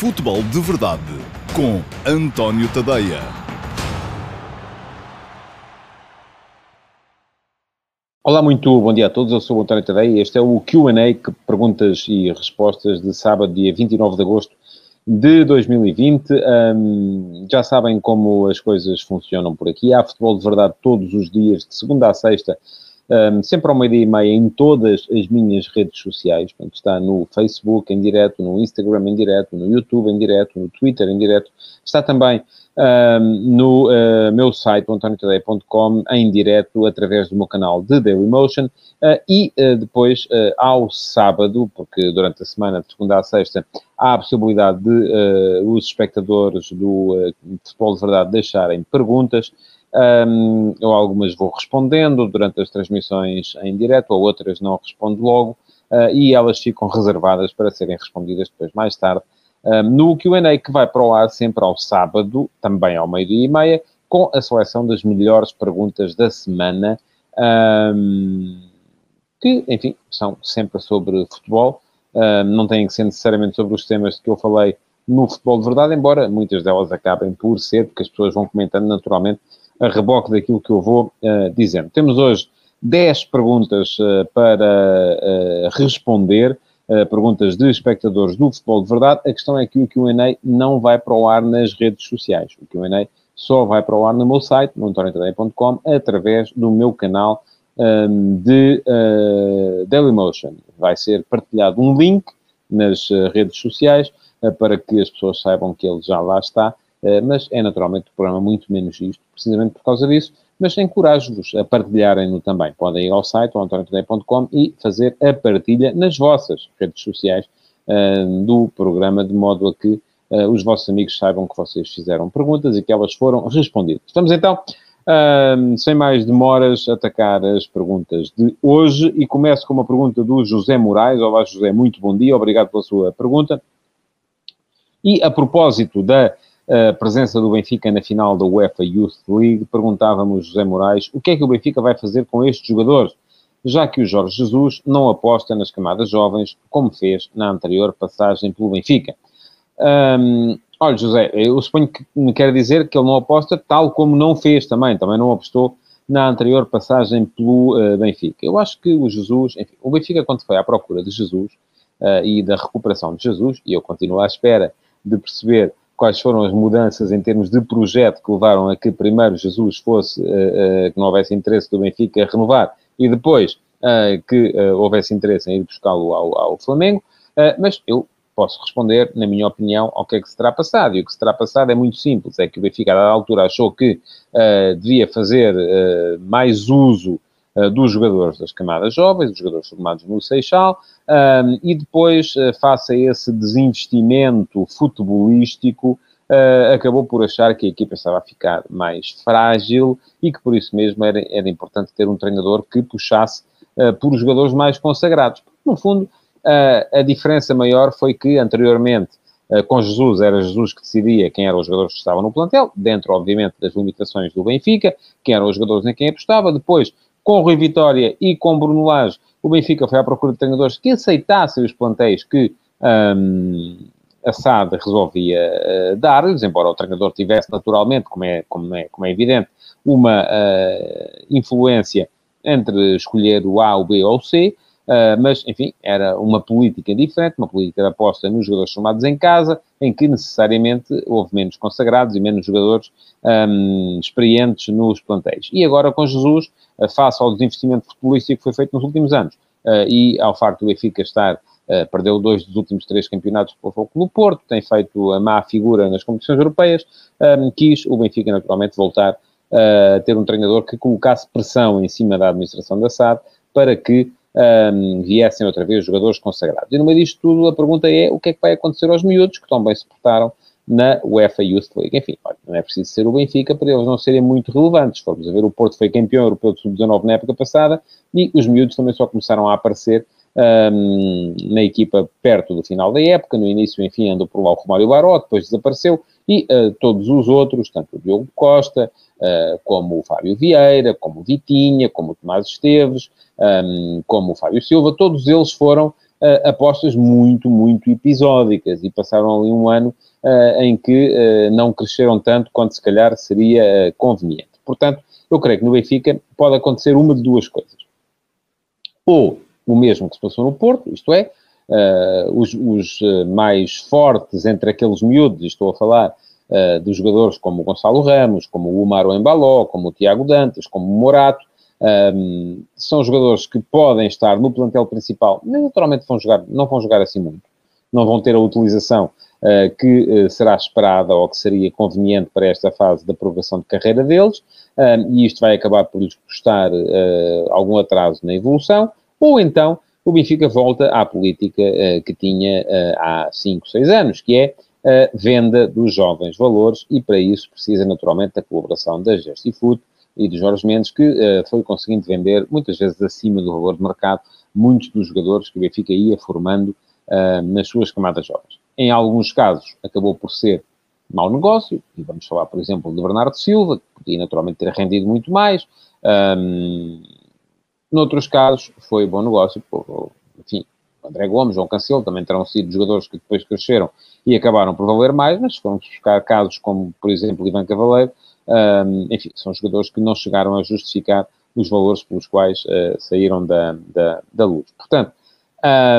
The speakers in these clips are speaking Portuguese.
Futebol de Verdade com António Tadeia. Olá, muito bom dia a todos. Eu sou o António Tadeia e este é o QA, perguntas e respostas de sábado, dia 29 de agosto de 2020. Um, já sabem como as coisas funcionam por aqui. Há futebol de verdade todos os dias, de segunda a sexta, um, sempre ao meio-dia e meia, em todas as minhas redes sociais. Portanto, está no Facebook em direto, no Instagram em direto, no YouTube em direto, no Twitter em direto. Está também um, no uh, meu site, antoniotadeia.com, em direto, através do meu canal de Dailymotion. Uh, e uh, depois, ao sábado, porque durante a semana, de segunda a sexta, há a possibilidade de os espectadores do Futebol de Verdade deixarem perguntas. Um, eu algumas vou respondendo durante as transmissões em direto, ou outras não respondo logo, uh, e elas ficam reservadas para serem respondidas depois mais tarde. Um, no Q&A que vai para o ar sempre ao sábado, também ao meio-dia e meia, com a seleção das melhores perguntas da semana, um, que, enfim, são sempre sobre futebol, não têm que ser necessariamente sobre os temas que eu falei no futebol de verdade, embora muitas delas acabem por ser, porque as pessoas vão comentando naturalmente a reboque daquilo que eu vou uh, dizendo. Temos hoje 10 perguntas uh, para uh, responder, perguntas de espectadores do futebol de verdade. A questão é que o Q&A não vai para o ar nas redes sociais. O Q&A só vai para o ar no meu site, no através do meu canal um, ehm, de Dailymotion. Vai ser partilhado um link nas redes sociais para que as pessoas saibam que ele já lá está eh, mas é naturalmente um programa muito menos isto, precisamente por causa disso, mas encorajo-vos a partilharem-no também. Podem ir ao site, antoniotoday.com e fazer a partilha nas vossas redes sociais uh, do programa, de modo a que uh, os vossos amigos saibam que vocês fizeram perguntas e que elas foram respondidas. Estamos então, sem mais demoras, a atacar as perguntas de hoje e começo com uma pergunta do José Moraes. Olá, José, muito bom dia, obrigado pela sua pergunta. E a propósito da a presença do Benfica na final da UEFA Youth League, perguntávamos José Moraes o que é que o Benfica vai fazer com estes jogadores, já que o Jorge Jesus não aposta nas camadas jovens, como fez na anterior passagem pelo Benfica. Um, olha, José, eu suponho que me quer dizer que ele não aposta tal como não fez também, também não apostou na anterior passagem pelo uh, Benfica. Eu acho que o Jesus, enfim, o Benfica quando foi à procura de Jesus uh, e da recuperação de Jesus, e eu continuo à espera de perceber quais foram as mudanças em termos de projeto que levaram a que primeiro Jesus fosse, uh, uh, que não houvesse interesse do Benfica a renovar, e depois uh, que houvesse interesse em ir buscá-lo ao, ao, Flamengo, mas eu posso responder, na minha opinião, ao que é que se terá passado. E o que se terá passado é muito simples, é que o Benfica, dada altura, achou que devia fazer mais uso dos jogadores das camadas jovens, dos jogadores formados no Seixal, um, e depois, uh, face a esse desinvestimento futebolístico, uh, acabou por achar que a equipa estava a ficar mais frágil e que por isso mesmo era, era importante ter um treinador que puxasse por jogadores mais consagrados. No fundo, a diferença maior foi que anteriormente com Jesus, era Jesus que decidia quem eram os jogadores que estavam no plantel, dentro, obviamente, das limitações do Benfica, quem eram os jogadores em quem apostava. Depois, com o Rui Vitória e com Bruno Lage, o Benfica foi à procura de treinadores que aceitassem os plantéis que um, a SAD resolvia uh, dar-lhes, embora o treinador tivesse naturalmente, como é, como é, como é evidente, uma uh, influência entre escolher o A, o B ou o C, Uh, mas, enfim, era uma política diferente, uma política de aposta nos jogadores formados em casa, em que necessariamente houve menos consagrados e menos jogadores um, experientes nos plantéis. E agora com Jesus, uh, face ao desinvestimento futebolístico que foi feito nos últimos anos uh, e ao facto do Benfica estar, perdeu dois dos últimos três campeonatos pelo Foco no Porto, tem feito a má figura nas competições europeias, um, quis o Benfica naturalmente voltar a ter um treinador que colocasse pressão em cima da administração da SAD para que um, viessem outra vez jogadores consagrados. E no meio disto tudo, a pergunta é o que é que vai acontecer aos miúdos que tão bem se portaram na UEFA Youth League. Enfim, não é preciso ser o Benfica para eles não serem muito relevantes. Vamos a ver, o Porto foi campeão europeu de sub-19 na época passada e os miúdos também só começaram a aparecer um, na equipa perto do final da época. No início, enfim, andou por lá o Romário Baró, depois desapareceu e uh, todos os outros, tanto o Diogo Costa, uh, como o Fábio Vieira, como o Vitinha, como o Tomás Esteves, um, como o Fábio Silva, todos eles foram uh, apostas muito, muito episódicas e passaram ali um ano em que não cresceram tanto quanto se calhar seria conveniente. Portanto, eu creio que no Benfica pode acontecer uma de duas coisas. Ou o mesmo que se passou no Porto, isto é, os, os mais fortes entre aqueles miúdos, estou a falar uh, dos jogadores como o Gonçalo Ramos, como o Umar Embaló, como o Tiago Dantas, como o Morato, um, são jogadores que podem estar no plantel principal, naturalmente vão jogar, não vão jogar assim muito. Não vão ter a utilização uh, que uh, será esperada ou que seria conveniente para esta fase da aprovação de carreira deles, um, e isto vai acabar por lhes custar uh, algum atraso na evolução, ou então o Benfica volta à política que tinha há 5, 6 anos, que é a venda dos jovens valores, e para isso precisa naturalmente da colaboração da Gestifood, e de Jorge Mendes, que uh, foi conseguindo vender, muitas vezes acima do valor de mercado, muitos dos jogadores que o Benfica ia formando uh, nas suas camadas jovens. Em alguns casos, acabou por ser mau negócio, e vamos falar, por exemplo, de Bernardo Silva, que podia naturalmente ter rendido muito mais. Um, noutros casos, foi bom negócio, enfim, André Gomes, João Cancelo, também terão sido jogadores que depois cresceram e acabaram por valer mais, mas foram buscar casos como, por exemplo, Ivan Cavaleiro, um, enfim, são jogadores que não chegaram a justificar os valores pelos quais uh, saíram da, da, da, luz. Portanto,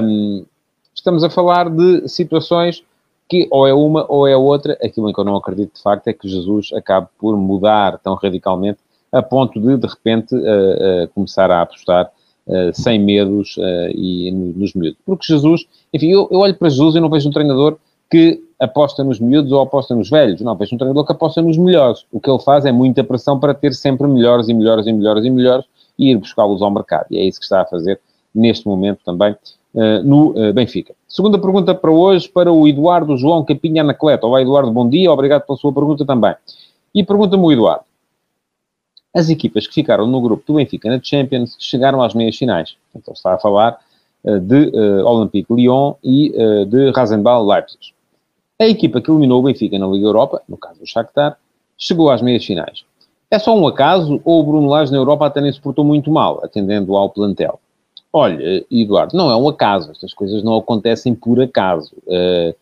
um, estamos a falar de situações que ou é uma ou é outra. Aquilo em que eu não acredito de facto é que Jesus acabe por mudar tão radicalmente a ponto de, de repente, uh, uh, começar a apostar sem medos e nos miúdos. Porque Jesus, enfim, eu, eu olho para Jesus e não vejo um treinador que aposta nos miúdos ou aposta nos velhos. Não, vejo um treinador que aposta nos melhores. O que ele faz é muita pressão para ter sempre melhores e melhores e melhores e melhores e ir buscá-los ao mercado. E é isso que está a fazer neste momento também uh, no uh, Benfica. Segunda pergunta para hoje, para o Eduardo João Capinha Anacleto. Olá, Eduardo, bom dia. Obrigado pela sua pergunta também. E pergunta-me o Eduardo. As equipas que ficaram no grupo do Benfica na Champions chegaram às meias finais. Então está a falar uh, de Olympique Lyon e de Rasenball Leipzig. A equipa que eliminou o Benfica na Liga Europa, no caso o Shakhtar, chegou às meias finais. É só um acaso ou o Bruno Lage na Europa até nem se portou muito mal, atendendo ao plantel? Olha, Eduardo, não é um acaso. Estas coisas não acontecem por acaso. Uh,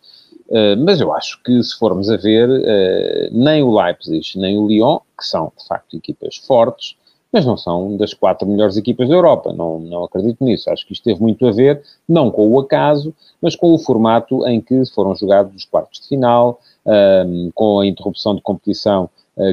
uh, mas eu acho que, se formos a ver, uh, nem o Leipzig nem o Lyon, que são, de facto, equipas fortes, mas não são das quatro melhores equipas da Europa. Não, não acredito nisso. Acho que isto teve muito a ver, não com o acaso, mas com o formato em que foram jogados os quartos de final, um, com a interrupção de competição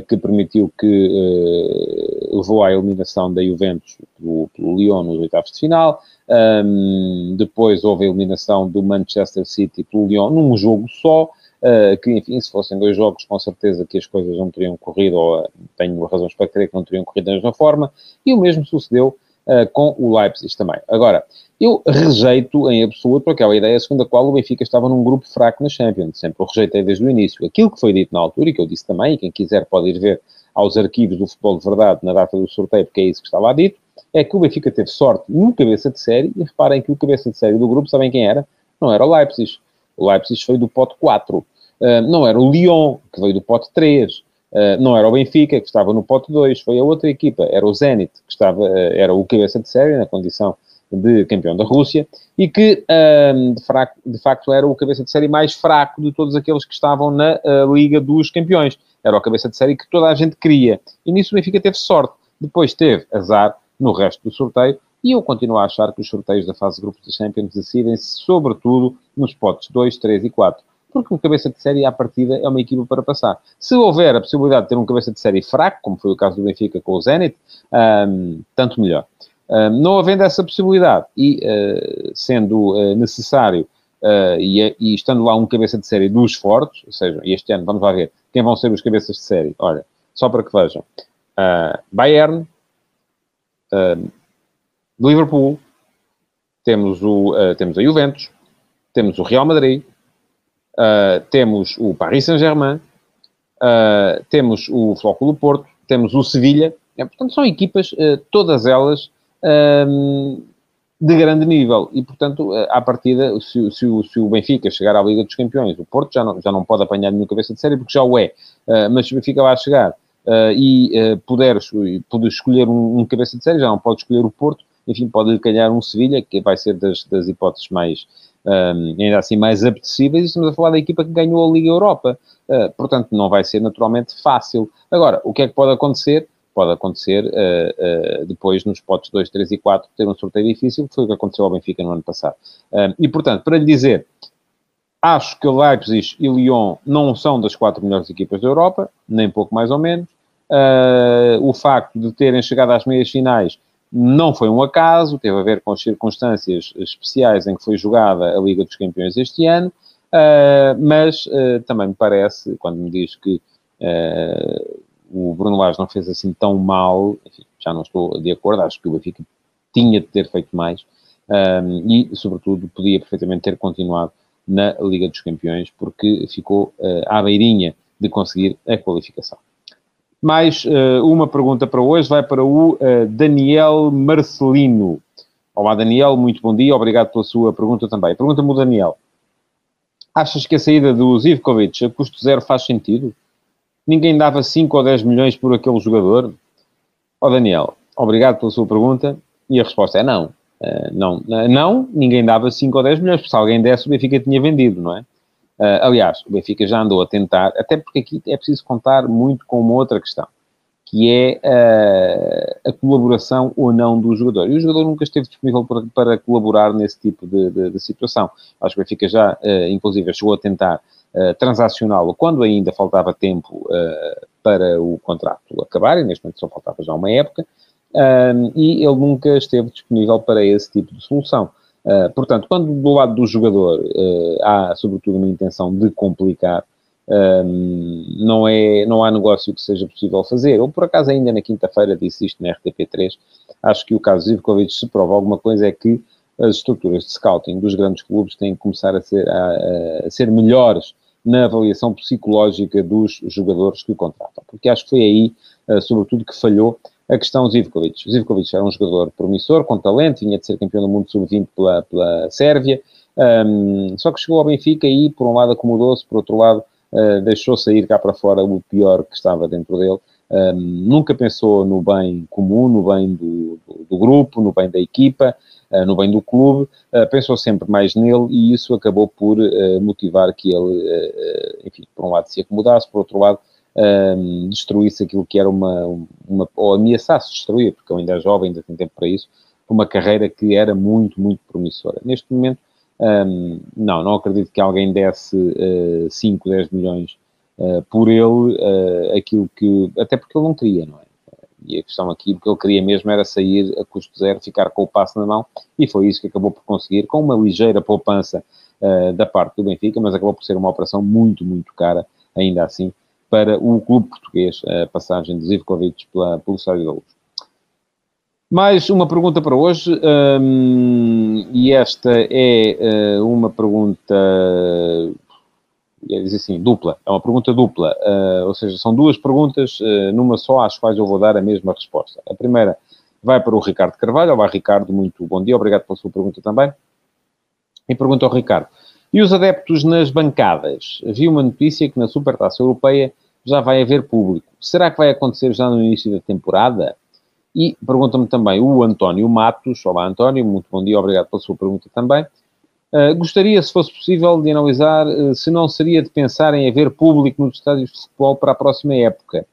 que permitiu que uh, levou à eliminação da Juventus pelo, pelo Lyon nos oitavos de final. Um, depois houve a eliminação do Manchester City pelo Lyon num jogo só. Uh, que, enfim, se fossem dois jogos, com certeza que as coisas não teriam corrido, ou tenho razões para crer que não teriam corrido da mesma forma, e o mesmo sucedeu uh, com o Leipzig também. Agora, eu rejeito em absoluto aquela ideia segundo a qual o Benfica estava num grupo fraco na Champions, sempre o rejeitei desde o início. Aquilo que foi dito na altura, e que eu disse também, e quem quiser pode ir ver aos arquivos do futebol de verdade na data do sorteio, porque é isso que estava dito, é que o Benfica teve sorte no cabeça de série, e reparem que o cabeça de série do grupo, sabem quem era? Não era o Leipzig o Leipzig foi do pote 4. Uh, ah, não era o Lyon, que veio do pote 3. Uh, ah, não era o Benfica, que estava no pote 2. Foi a outra equipa. Era o Zenit, que estava, uh, era o cabeça de série, na condição de campeão da Rússia, e que, de, fraco, de, facto, era o cabeça de série mais fraco de todos aqueles que estavam na Liga dos Campeões. Era o cabeça de série que toda a gente queria. E nisso o Benfica teve sorte. Depois teve azar no resto do sorteio, e eu continuo a achar que os sorteios da fase de grupos da Champions decidem-se, sobretudo, nos potes 2, 3 e 4. Porque o cabeça de série, à partida, é uma equipa para passar. Se houver a possibilidade de ter um cabeça de série fraco, como foi o caso do Benfica com o Zenit, um, tanto melhor. Não havendo essa possibilidade e uh, sendo uh, necessário uh, e, e, estando lá um cabeça de série dos fortes, ou seja, este ano, vamos lá ver, quem vão ser os cabeças de série? Olha, só para que vejam. Bayern, Liverpool, temos, o, temos a Juventus, temos o Real Madrid, uh, temos o Paris Saint-Germain, uh, temos o Flóculo Porto, temos o Sevilha. É, portanto, são equipas, uh, todas elas, um, de grande nível. E, portanto, à partida, se, se, se, o Benfica chegar à Liga dos Campeões, o Porto já não, já não pode apanhar nenhuma cabeça de série, porque já o é. mas se o Benfica lá chegar e puder, puder escolher um, um cabeça de série, já não pode escolher o Porto, enfim, pode calhar um Sevilha, que vai ser das, das hipóteses mais, um, ainda assim, mais apetecíveis, estamos a falar da equipa que ganhou a Liga Europa. Uh, portanto, não vai ser naturalmente fácil. Agora, o que é que pode acontecer? Pode acontecer uh, uh, depois nos potes 2, 3 e 4 ter um sorteio difícil, que foi o que aconteceu ao Benfica no ano passado. e, portanto, para lhe dizer, acho que Leipzig e Lyon não são das quatro melhores equipas da Europa, nem pouco mais ou menos. o facto de terem chegado às meias finais não foi um acaso, teve a ver com as circunstâncias especiais em que foi jogada a Liga dos Campeões este ano, uh, mas uh, também me parece, quando me diz que uh, o Bruno Lage não fez assim tão mal, enfim, já não estou de acordo, acho que o Benfica tinha de ter feito mais e, sobretudo, podia perfeitamente ter continuado na Liga dos Campeões, porque ficou à beirinha de conseguir a qualificação. Mais uh, uma pergunta para hoje, vai para o uh, Daniel Marcelino. Olá, Daniel, muito bom dia, obrigado pela sua pergunta também. Pergunta-me o Daniel. Achas que a saída do Zivkovic a custo zero faz sentido? Ninguém dava 5 ou 10 milhões por aquele jogador? Ó oh, Daniel, obrigado pela sua pergunta e a resposta é não. Uh, não, não, ninguém dava 5 ou 10 milhões, porque se alguém desse o Benfica tinha vendido, não é? Uh, aliás, o Benfica já andou a tentar, até porque aqui é preciso contar muito com uma outra questão, que é uh, a colaboração ou não do jogador. E o jogador nunca esteve disponível para, para colaborar nesse tipo de, de, de, situação. Acho que o Benfica já, uh, inclusive, chegou a tentar transacioná-lo quando ainda faltava tempo para o contrato acabar, e neste momento só faltava já uma época, e ele nunca esteve disponível para esse tipo de solução. Uh, portanto, quando do lado do jogador uh, há, sobretudo, uma intenção de complicar, um, não, é, não há negócio que seja possível fazer. Ou, por acaso, ainda na quinta-feira disse isto na RTP3, acho que o caso Zivkovic se prova alguma coisa é que as estruturas de scouting dos grandes clubes têm que começar a ser, a, a ser melhores na avaliação psicológica dos jogadores que o contratam. Porque acho que foi aí, uh, sobretudo, que falhou a questão Zivkovic. Zivkovic era um jogador promissor, com talento, vinha de ser campeão do mundo sub-20 pela, pela Sérvia, um, só que chegou ao Benfica e, por um lado, acomodou-se, por outro lado, uh, deixou sair cá para fora o pior que estava dentro dele. Um, nunca pensou no bem comum, no bem do, do, do grupo, no bem da equipa, uh, no bem do clube, uh, pensou sempre mais nele e isso acabou por motivar que ele, enfim, por um lado se acomodasse, por outro lado, destruísse aquilo que era uma, uma ou ameaçasse destruir, porque eu ainda é jovem, ainda tenho tempo para isso, uma carreira que era muito, muito promissora. Neste momento, um, não, não acredito que alguém desse uh, 5, 10 milhões uh, por ele, uh, aquilo que, até porque ele não queria, não é? E a questão aqui, o que ele queria mesmo era sair a custo zero, ficar com o passo na mão, e foi isso que acabou por conseguir, com uma ligeira poupança uh, da parte do Benfica, mas acabou por ser uma operação muito, muito cara, ainda assim, para o clube português, a passagem de Zivkovic pela, pelo Estádio da Luz. Mais uma pergunta para hoje, um, e esta é uh, uma pergunta, dizer assim, dupla, é uma pergunta dupla, uh, ou seja, são duas perguntas uh, numa só, às quais eu vou dar a mesma resposta. A primeira vai para o Ricardo Carvalho, olá Ricardo, muito bom dia, obrigado pela sua pergunta também. E pergunta ao Ricardo, e os adeptos nas bancadas? Havia uma notícia que na Supertaça Europeia já vai haver público. Será que vai acontecer já no início da temporada? E pergunta-me também o António Matos. Olá, António, muito bom dia, obrigado pela sua pergunta também. Uh, gostaria, se fosse possível, de analisar uh, se não seria de pensar em haver público nos estádios de futebol para a próxima época.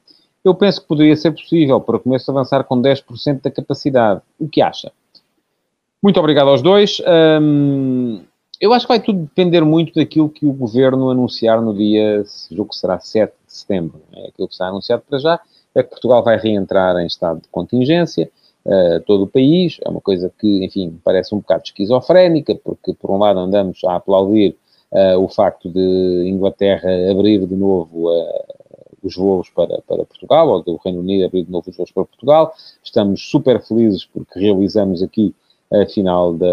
Eu penso que poderia ser possível, para começo avançar com 10% da capacidade. O que acha? Muito obrigado aos dois. Um, eu acho que vai tudo depender muito daquilo que o governo anunciar no dia, julgo que será 7 de setembro. É aquilo que está anunciado para já é que Portugal vai reentrar em estado de contingência, uh, todo o país. É uma coisa que, enfim, parece um bocado esquizofrénica, porque por um lado andamos a aplaudir uh, o facto de Inglaterra abrir de novo uh, os voos para, para Portugal, ou do Reino Unido abrir de novo os voos para Portugal. Estamos super felizes porque realizamos aqui a final da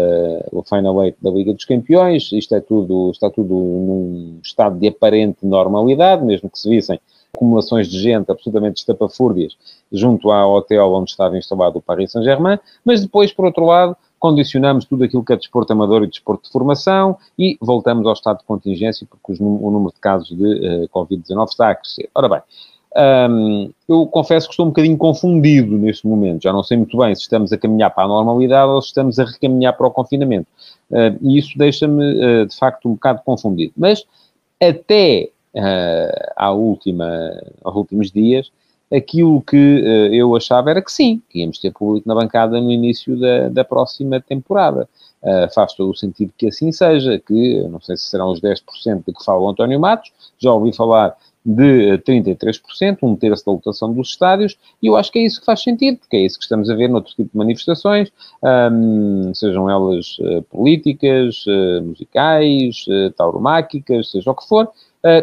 o Final Eight da Liga dos Campeões. Isto é tudo, está tudo num estado de aparente normalidade, mesmo que se vissem acumulações de gente absolutamente estapafúrdias junto ao hotel onde estava instalado o Paris Saint-Germain, mas depois, por outro lado, condicionamos tudo aquilo que é desporto amador e desporto de formação e voltamos ao estado de contingência porque o número de casos de uh, Covid-19 está a crescer. Ora bem, Um, eu confesso que estou um bocadinho confundido neste momento. Já não sei muito bem se estamos a caminhar para a normalidade ou se estamos a recaminhar para o confinamento. Uh, e isso deixa-me, uh, de facto, um bocado confundido. Mas até uh, à última, aos últimos dias, aquilo que eu achava era que sim, que íamos ter público na bancada no início da, da próxima temporada. faz todo o sentido que assim seja, que não sei se serão os 10% de que fala o António Matos, já ouvi falar de 33%, um terço da lotação dos estádios, e eu acho que é isso que faz sentido, porque é isso que estamos a ver noutro tipo de manifestações, sejam elas uh, políticas, uh, musicais, uh, tauromáquicas, seja o que for,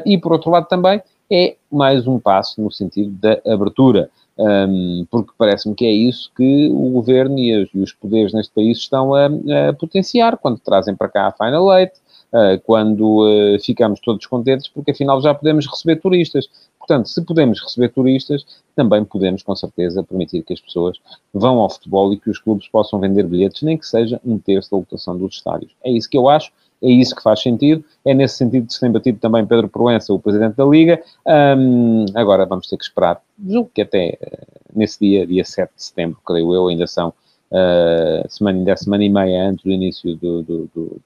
e por outro lado também é mais um passo no sentido da abertura. Um, porque parece-me que é isso que o governo e, e, os poderes neste país estão a, a potenciar quando trazem para cá a Final Eight, eh, quando eh, ficamos todos contentes, porque afinal já podemos receber turistas. Portanto, se podemos receber turistas, também podemos, com certeza, permitir que as pessoas vão ao futebol e que os clubes possam vender bilhetes, nem que seja um terço da lotação dos estádios. É isso que eu acho, é isso que faz sentido. É nesse sentido que se tem batido também Pedro Proença, o Presidente da Liga. Um, agora vamos ter que esperar, julgo que até uh, nesse dia, dia 7 de setembro, creio eu, ainda são uh, semana, ainda é semana e meia antes do início do, do, do,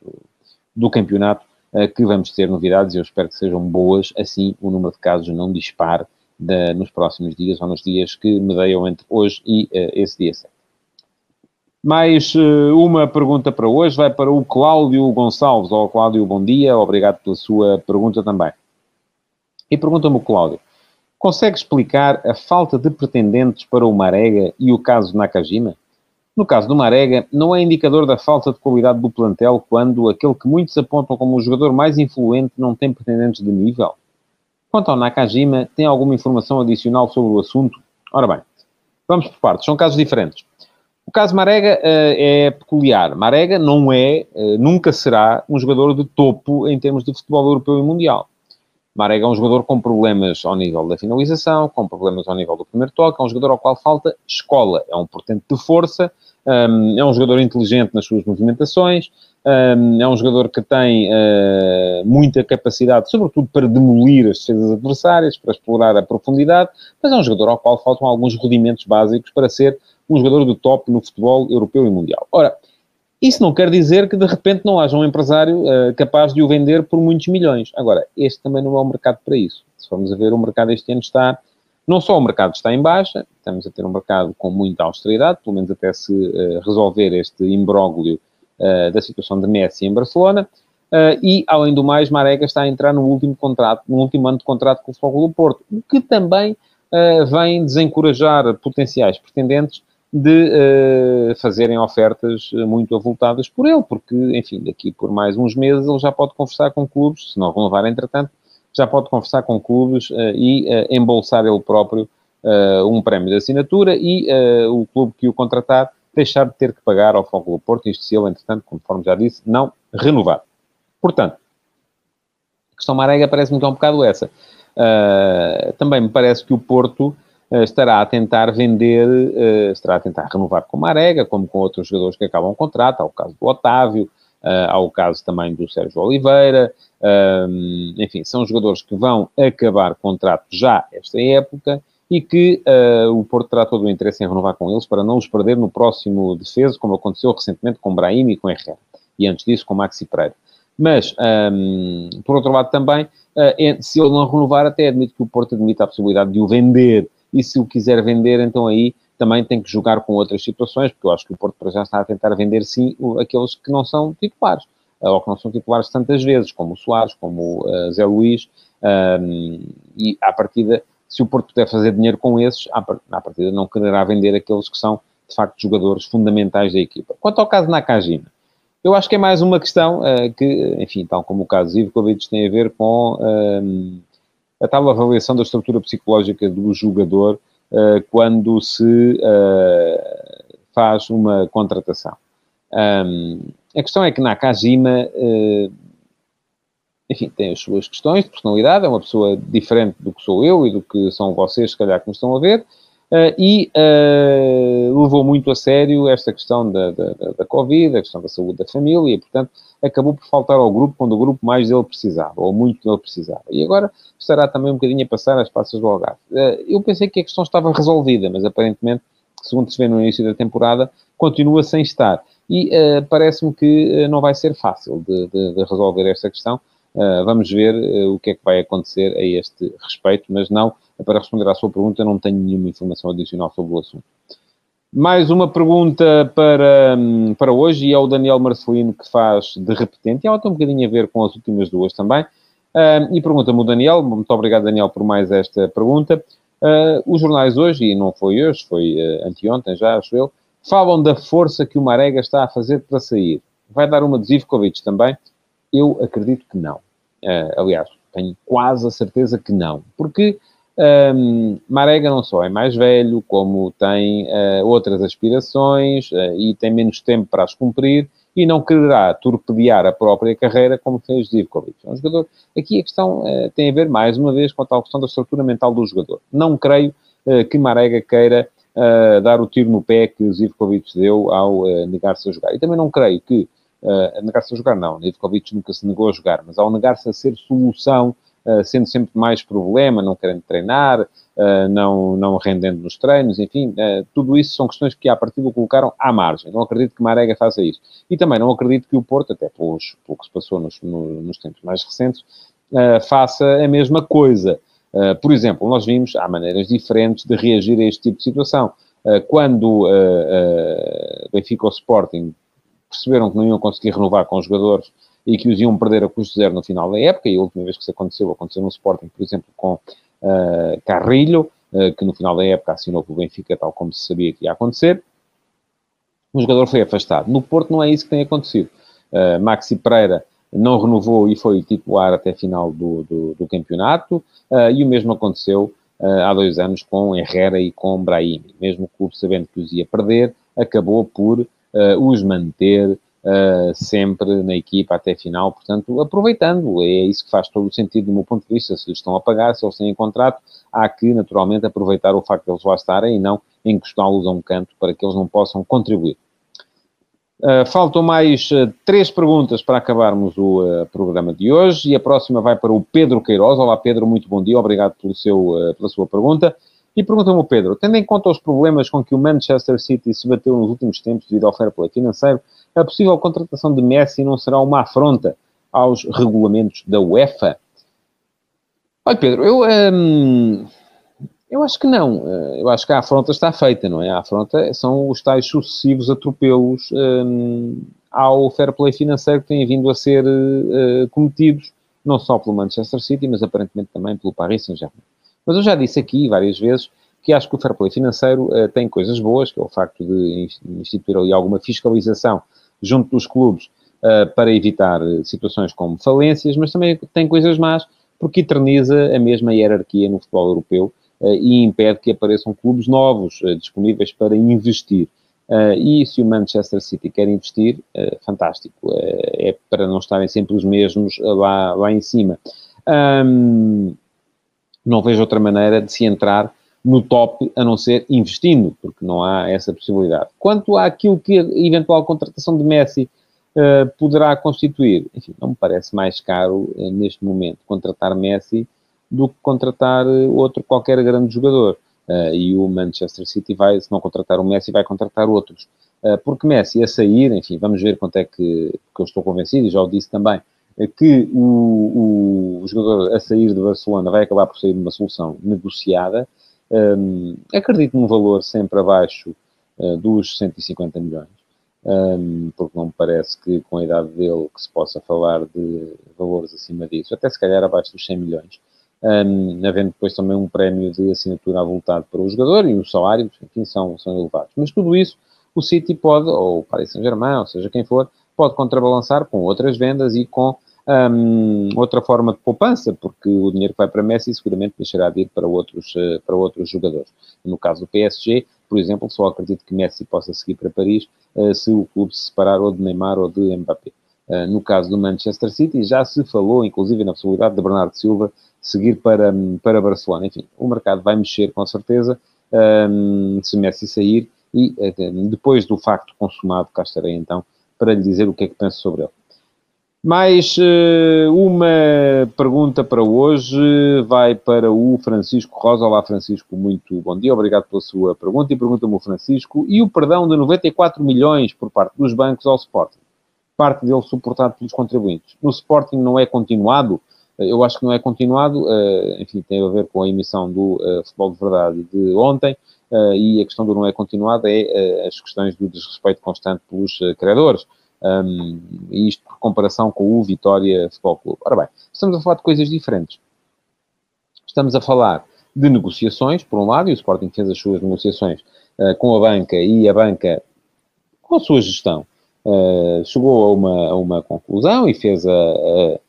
do campeonato, uh, que vamos ter novidades eu espero que sejam boas, assim o número de casos não dispare de, nos próximos dias ou nos dias que medeiam entre hoje e uh, esse dia 7. Mais uh, uma pergunta para hoje, vai para o Cláudio Gonçalves. Ó, Cláudio, bom dia, obrigado pela sua pergunta também. E pergunta-me o Cláudio, consegue explicar a falta de pretendentes para o Marega e o caso Nakajima? No caso do Marega, não é indicador da falta de qualidade do plantel quando aquele que muitos apontam como o jogador mais influente não tem pretendentes de nível? Quanto ao Nakajima, tem alguma informação adicional sobre o assunto? Ora bem, vamos por partes, são casos diferentes. O caso Marega uh, é peculiar. Marega não é, uh, nunca será, um jogador de topo em termos de futebol europeu e mundial. Marega é um jogador com problemas ao nível da finalização, com problemas ao nível do primeiro toque, é um jogador ao qual falta escola, é um portento de força, um, é um jogador inteligente nas suas movimentações, um, é um jogador que tem uh, muita capacidade, sobretudo para demolir as defesas adversárias, para explorar a profundidade, mas é um jogador ao qual faltam alguns rudimentos básicos para ser um jogador do top no futebol europeu e mundial. Ora, isso não quer dizer que de repente não haja um empresário uh, capaz de o vender por muitos milhões. Agora, este também não é o mercado para isso. Se formos a ver, o mercado este ano está. Não só o mercado está em baixa, estamos a ter um mercado com muita austeridade, pelo menos até se uh, resolver este imbróglio uh, da situação de Messi em Barcelona, e, além do mais, Marega está a entrar no último contrato, no último ano de contrato com o Futebol do Porto, o que também vem desencorajar potenciais pretendentes de uh, fazerem ofertas eh, muito avultadas por ele, porque, enfim, daqui por mais uns meses ele já pode conversar com clubes, se não renovar entretanto, já pode conversar com clubes uh, e uh, embolsar ele próprio um prémio de assinatura e o clube que o contratar deixar de ter que pagar ao Fogo do Porto, isto se ele, entretanto, conforme já disse, não renovar. Portanto, a questão Marega parece-me que é um bocado essa. também me parece que o Porto estará a tentar vender, eh, estará a tentar renovar com Marega, como com outros jogadores que acabam o contrato, há o caso do Otávio, eh, há o caso também do Sérgio Oliveira, enfim, são jogadores que vão acabar contrato já esta época e que o Porto terá todo o interesse em renovar com eles para não os perder no próximo defeso, como aconteceu recentemente com Brahim e com Herrera, e antes disso com Maxi Pereira. Mas, por outro lado também, se ele não renovar, até admito que o Porto admite a possibilidade de o vender e se o quiser vender, então aí também tem que jogar com outras situações, porque eu acho que o Porto já está a tentar vender sim aqueles que não são titulares, eh, ou que não são titulares tantas vezes, como o Soares, como o uh, Zé Luís, um, e à partida, se o Porto puder fazer dinheiro com esses, à partida não quererá vender aqueles que são, de facto, jogadores fundamentais da equipa. Quanto ao caso Nakajima, eu acho que é mais uma questão uh, que, enfim, tal como o caso Zivkovic, tem a ver com a tal avaliação da estrutura psicológica do jogador uh, quando se uh, faz uma contratação. Um, a questão é que Nakajima, uh, enfim, tem as suas questões de personalidade, é uma pessoa diferente do que sou eu e do que são vocês, se calhar, que me estão a ver. Uh, e uh, levou muito a sério esta questão da, da, da Covid, a questão da saúde da família, e, portanto, acabou por faltar ao grupo quando o grupo mais dele precisava, ou muito dele precisava. E agora estará também um bocadinho a passar as passas do Algarve. Uh, eu pensei que a questão estava resolvida, mas aparentemente, segundo se vê no início da temporada, continua sem estar. E parece-me que não vai ser fácil de, de, de resolver esta questão. Vamos ver o que é que vai acontecer a este respeito, mas não para responder à sua pergunta, não tenho nenhuma informação adicional sobre o assunto. Mais uma pergunta para, para hoje, e é o Daniel Marcelino que faz de repetente, e ela tem um bocadinho a ver com as últimas duas também. Uh, e pergunta-me o Daniel, muito obrigado Daniel por mais esta pergunta. Uh, os jornais hoje, e não foi hoje, foi uh, anteontem já, acho eu, falam da força que o Marega está a fazer para sair. Vai dar uma de Zivkovic também? Eu acredito que não. Uh, aliás, tenho quase a certeza que não. Porque um, Marega não só é mais velho, como tem uh, outras aspirações uh, e tem menos tempo para as cumprir e não quererá torpedear a própria carreira como fez Zivkovic. É um jogador... Aqui a questão uh, tem a ver, mais uma vez, com a tal questão da estrutura mental do jogador. Não creio que Marega queira dar o tiro no pé que Zivkovic deu ao negar-se a jogar. E também não creio que... negar-se a jogar, não. Zivkovic nunca se negou a jogar, mas ao negar-se a ser solução eh, sendo sempre mais problema, não querendo treinar, Uh, não, não rendendo nos treinos, enfim, tudo isso são questões que à partida o colocaram à margem. Não acredito que Marega faça isso. E também não acredito que o Porto, até pelos, pelo que se passou nos, no, nos tempos mais recentes, faça a mesma coisa. por exemplo, nós vimos, há maneiras diferentes de reagir a este tipo de situação. quando Benfica ou Sporting perceberam que não iam conseguir renovar com os jogadores e que os iam perder a custo zero no final da época, e a última vez que isso aconteceu, aconteceu no Sporting, por exemplo, com uh, Carrilho, uh, que no final da época assinou com o Benfica, tal como se sabia que ia acontecer. O jogador foi afastado. No Porto não é isso que tem acontecido. Uh, Maxi Pereira não renovou e foi titular até a final do, do, do campeonato, e o mesmo aconteceu há dois anos com Herrera e com Brahimi. Mesmo o clube, sabendo que os ia perder, acabou por os manter uh, sempre na equipa até final, portanto, aproveitando, é isso que faz todo o sentido do meu ponto de vista, se eles estão a pagar, se eles têm contrato, há que, naturalmente, aproveitar o facto de eles lá estarem e não encostá-los a um canto para que eles não possam contribuir. Uh, faltam mais uh, três perguntas para acabarmos o programa de hoje e a próxima vai para o Pedro Queiroz. Olá Pedro, muito bom dia, obrigado pelo seu, pela sua pergunta. E pergunta-me o Pedro, tendo em conta os problemas com que o Manchester City se bateu nos últimos tempos devido ao fair play financeiro, a possível contratação de Messi não será uma afronta aos regulamentos da UEFA? Olha, Pedro, eu, hum, eu acho que não. Eh, eu acho que a afronta está feita, não é? A afronta são os tais sucessivos atropelos hum, ao fair play financeiro que têm vindo a ser uh, cometidos, não só pelo Manchester City, mas aparentemente também pelo Paris Saint-Germain. Mas eu já disse aqui várias vezes que acho que o fair play financeiro uh, tem coisas boas, que é o facto de instituir ali alguma fiscalização junto dos clubes uh, para evitar situações como falências, mas também tem coisas más porque eterniza a mesma hierarquia no futebol europeu uh, e impede que apareçam clubes novos disponíveis para investir. e se o Manchester City quer investir, fantástico. é para não estarem sempre os mesmos lá, lá em cima. Um, não vejo outra maneira de se entrar no top, a não ser investindo, porque não há essa possibilidade. Quanto àquilo que a eventual contratação de Messi uh, poderá constituir, enfim, não me parece mais caro uh, neste momento contratar Messi do que contratar uh, outro qualquer grande jogador. e o Manchester City vai, se não contratar o Messi, vai contratar outros. porque Messi a sair, enfim, vamos ver quanto é que, que eu estou convencido, e já o disse também, que o, o, jogador a sair de Barcelona vai acabar por sair de uma solução negociada, um, acredito num valor sempre abaixo uh, dos 150 milhões, um, porque não me parece que com a idade dele que se possa falar de valores acima disso, até se calhar abaixo dos 100 milhões, um, havendo depois também um prémio de assinatura avultado para o jogador e os salários, enfim, são, são elevados. Mas tudo isso o City pode, ou o Paris Saint-Germain, ou seja, quem for, pode contrabalançar com outras vendas e com um, outra forma de poupança, porque o dinheiro que vai para Messi seguramente deixará de ir para outros, uh, para outros jogadores. No caso do PSG, por exemplo, só acredito que Messi possa seguir para Paris uh, se o clube se separar ou de Neymar ou de Mbappé. Uh, no caso do Manchester City, já se falou, inclusive, na possibilidade de Bernardo Silva seguir para, para Barcelona. Enfim, o mercado vai mexer com certeza um, se Messi sair, e depois do facto consumado, cá estarei então para lhe dizer o que é que penso sobre ele. Mais uh, uma pergunta para hoje vai para o Francisco Rosa. Olá, Francisco, muito bom dia. Obrigado pela sua pergunta. E pergunta-me o Francisco: e o perdão de 94 milhões por parte dos bancos ao Sporting? Parte dele suportado pelos contribuintes. No Sporting não é continuado? Eh, eu acho que não é continuado. Uh, enfim, tem a ver com a emissão do uh, Futebol de Verdade de ontem. e a questão do não é continuado é as questões do desrespeito constante pelos credores. Um, isto por comparação com o Vitória Futebol Clube. Ora bem, estamos a falar de coisas diferentes. Estamos a falar de negociações, por um lado, e o Sporting fez as suas negociações uh, com a banca e a banca, com a sua gestão, uh, chegou a uma, a uma conclusão e fez a,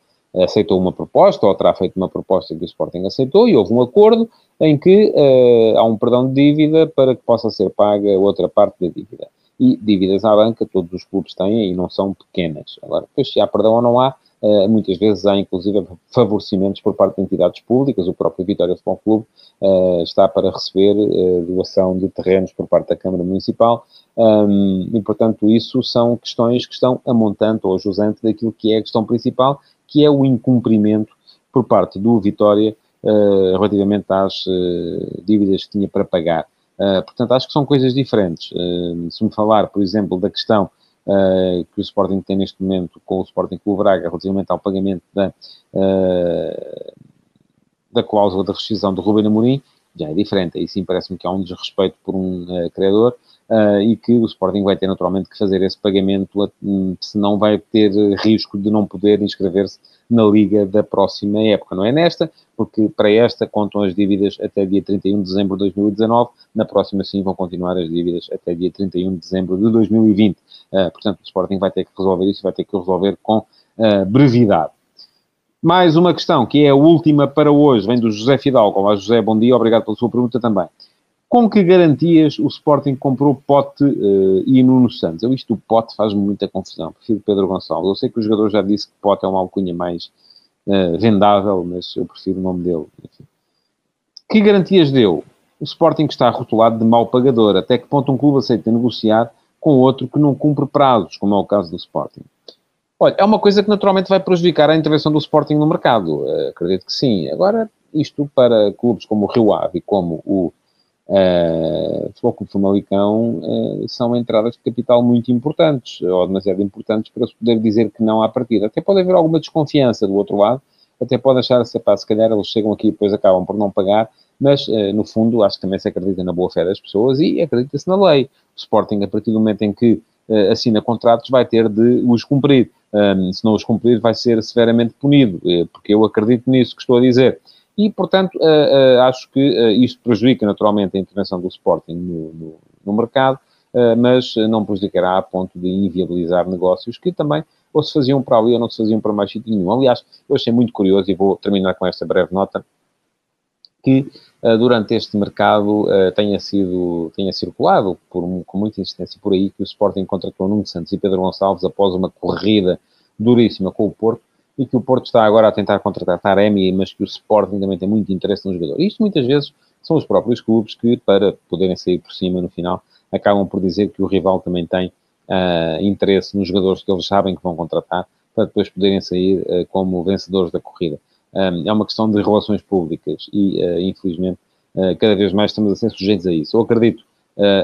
aceitou uma proposta, ou terá feito uma proposta que o Sporting aceitou, e houve um acordo em que uh, há um perdão de dívida para que possa ser paga outra parte da dívida e dívidas à banca todos os clubes têm e não são pequenas. Agora, depois se há perdão ou não há, Uh, muitas vezes há, inclusive, favorecimentos por parte de entidades públicas. O próprio Vitória Futebol Clube uh, está para receber doação de terrenos por parte da Câmara Municipal um, e, portanto, isso são questões que estão a ou a daquilo que é a questão principal, que é o incumprimento por parte do Vitória relativamente às dívidas que tinha para pagar. Uh, portanto, acho que são coisas diferentes. Uh, se me falar, por exemplo, da questão uh, que o Sporting tem neste momento com o Sporting Clube Braga relativamente ao pagamento da, da cláusula de rescisão do Ruben Amorim, já é diferente. Aí sim parece-me que há um desrespeito por um criador e que o Sporting vai ter naturalmente que fazer esse pagamento, senão vai ter risco de não poder inscrever-se na Liga da próxima época. Não é nesta, porque para esta contam as dívidas até dia 31 de dezembro de 2019, na próxima sim vão continuar as dívidas até dia 31 de dezembro de 2020. Uh, ah, portanto, o Sporting vai ter que resolver isso, vai ter que resolver com uh, brevidade. Mais uma questão, que é a última para hoje, vem do José Fidalgo. Olá, José, bom dia, obrigado pela sua pergunta também. Com que garantias o Sporting comprou Pote uh, e Nuno Santos? Eu, isto do Pote faz-me muita confusão. Prefiro Pedro Gonçalves. Eu sei que o jogador já disse que Pote é uma alcunha mais uh, vendável, mas eu prefiro o nome dele. Enfim. Que garantias deu? O Sporting está rotulado de mau pagador. Até que ponto um clube aceita negociar com outro que não cumpre prazos, como é o caso do Sporting? Olha, é uma coisa que naturalmente vai prejudicar a intervenção do Sporting no mercado. Uh, acredito que sim. Agora, isto para clubes como o Rio Ave e como o Uh, Futebol Clube Famalicão uh, são entradas de capital muito importantes, ou demasiado importantes para se poder dizer que não à partida. Até pode haver alguma desconfiança do outro lado, até pode achar se, pá, se calhar eles chegam aqui e depois acabam por não pagar, mas uh, no fundo acho que também se acredita na boa fé das pessoas e acredita-se na lei. O Sporting, a partir do momento em que uh, assina contratos, vai ter de os cumprir. Um, se não os cumprir, vai ser severamente punido, porque eu acredito nisso que estou a dizer e, portanto, uh, uh, acho que uh, isto prejudica naturalmente a intervenção do Sporting no, no, no mercado, mas não prejudicará a ponto de inviabilizar negócios que também ou se faziam para ali ou não se faziam para mais sítio nenhum. Aliás, eu achei muito curioso, e vou terminar com esta breve nota, que durante este mercado tenha sido, tenha circulado por, com muita insistência por aí que o Sporting contratou Nuno Santos e Pedro Gonçalves após uma corrida duríssima com o Porto, e que o Porto está agora a tentar contratar Taremi, mas que o Sporting também tem muito interesse no jogador. Isto muitas vezes são os próprios clubes que, para poderem sair por cima no final, acabam por dizer que o rival também tem uh, interesse nos jogadores que eles sabem que vão contratar, para depois poderem sair uh, como vencedores da corrida. Um, é uma questão de relações públicas e, uh, infelizmente, cada vez mais estamos a ser sujeitos a isso. Eu acredito,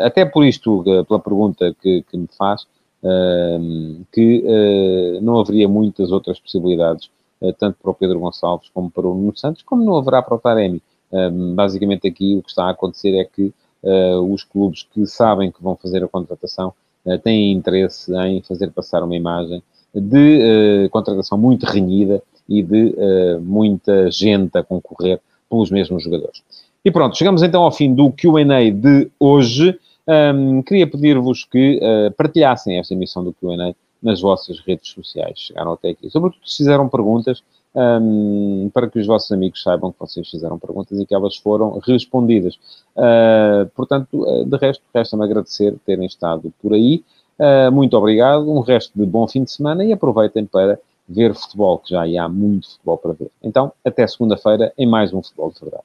até por isto, pela pergunta que, que me faz, que uh, não haveria muitas outras possibilidades, uh, tanto para o Pedro Gonçalves como para o Nuno Santos, como não haverá para o Taremi. basicamente aqui o que está a acontecer é que uh, os clubes que sabem que vão fazer a contratação têm interesse em fazer passar uma imagem de contratação muito renhida e de muita gente a concorrer pelos mesmos jogadores. E pronto, chegamos então ao fim do Q&A de hoje. Um, queria pedir-vos que uh, partilhassem esta emissão do Q&A nas vossas redes sociais. Chegaram até aqui. Sobretudo se fizeram perguntas, um, para que os vossos amigos saibam que vocês fizeram perguntas e que elas foram respondidas. Uh, portanto, uh, de resto, resta-me agradecer terem estado por aí. Uh, muito obrigado, um resto de bom fim de semana e aproveitem para ver futebol, que já há muito futebol para ver. Então, até segunda-feira em mais um Futebol de Verdade.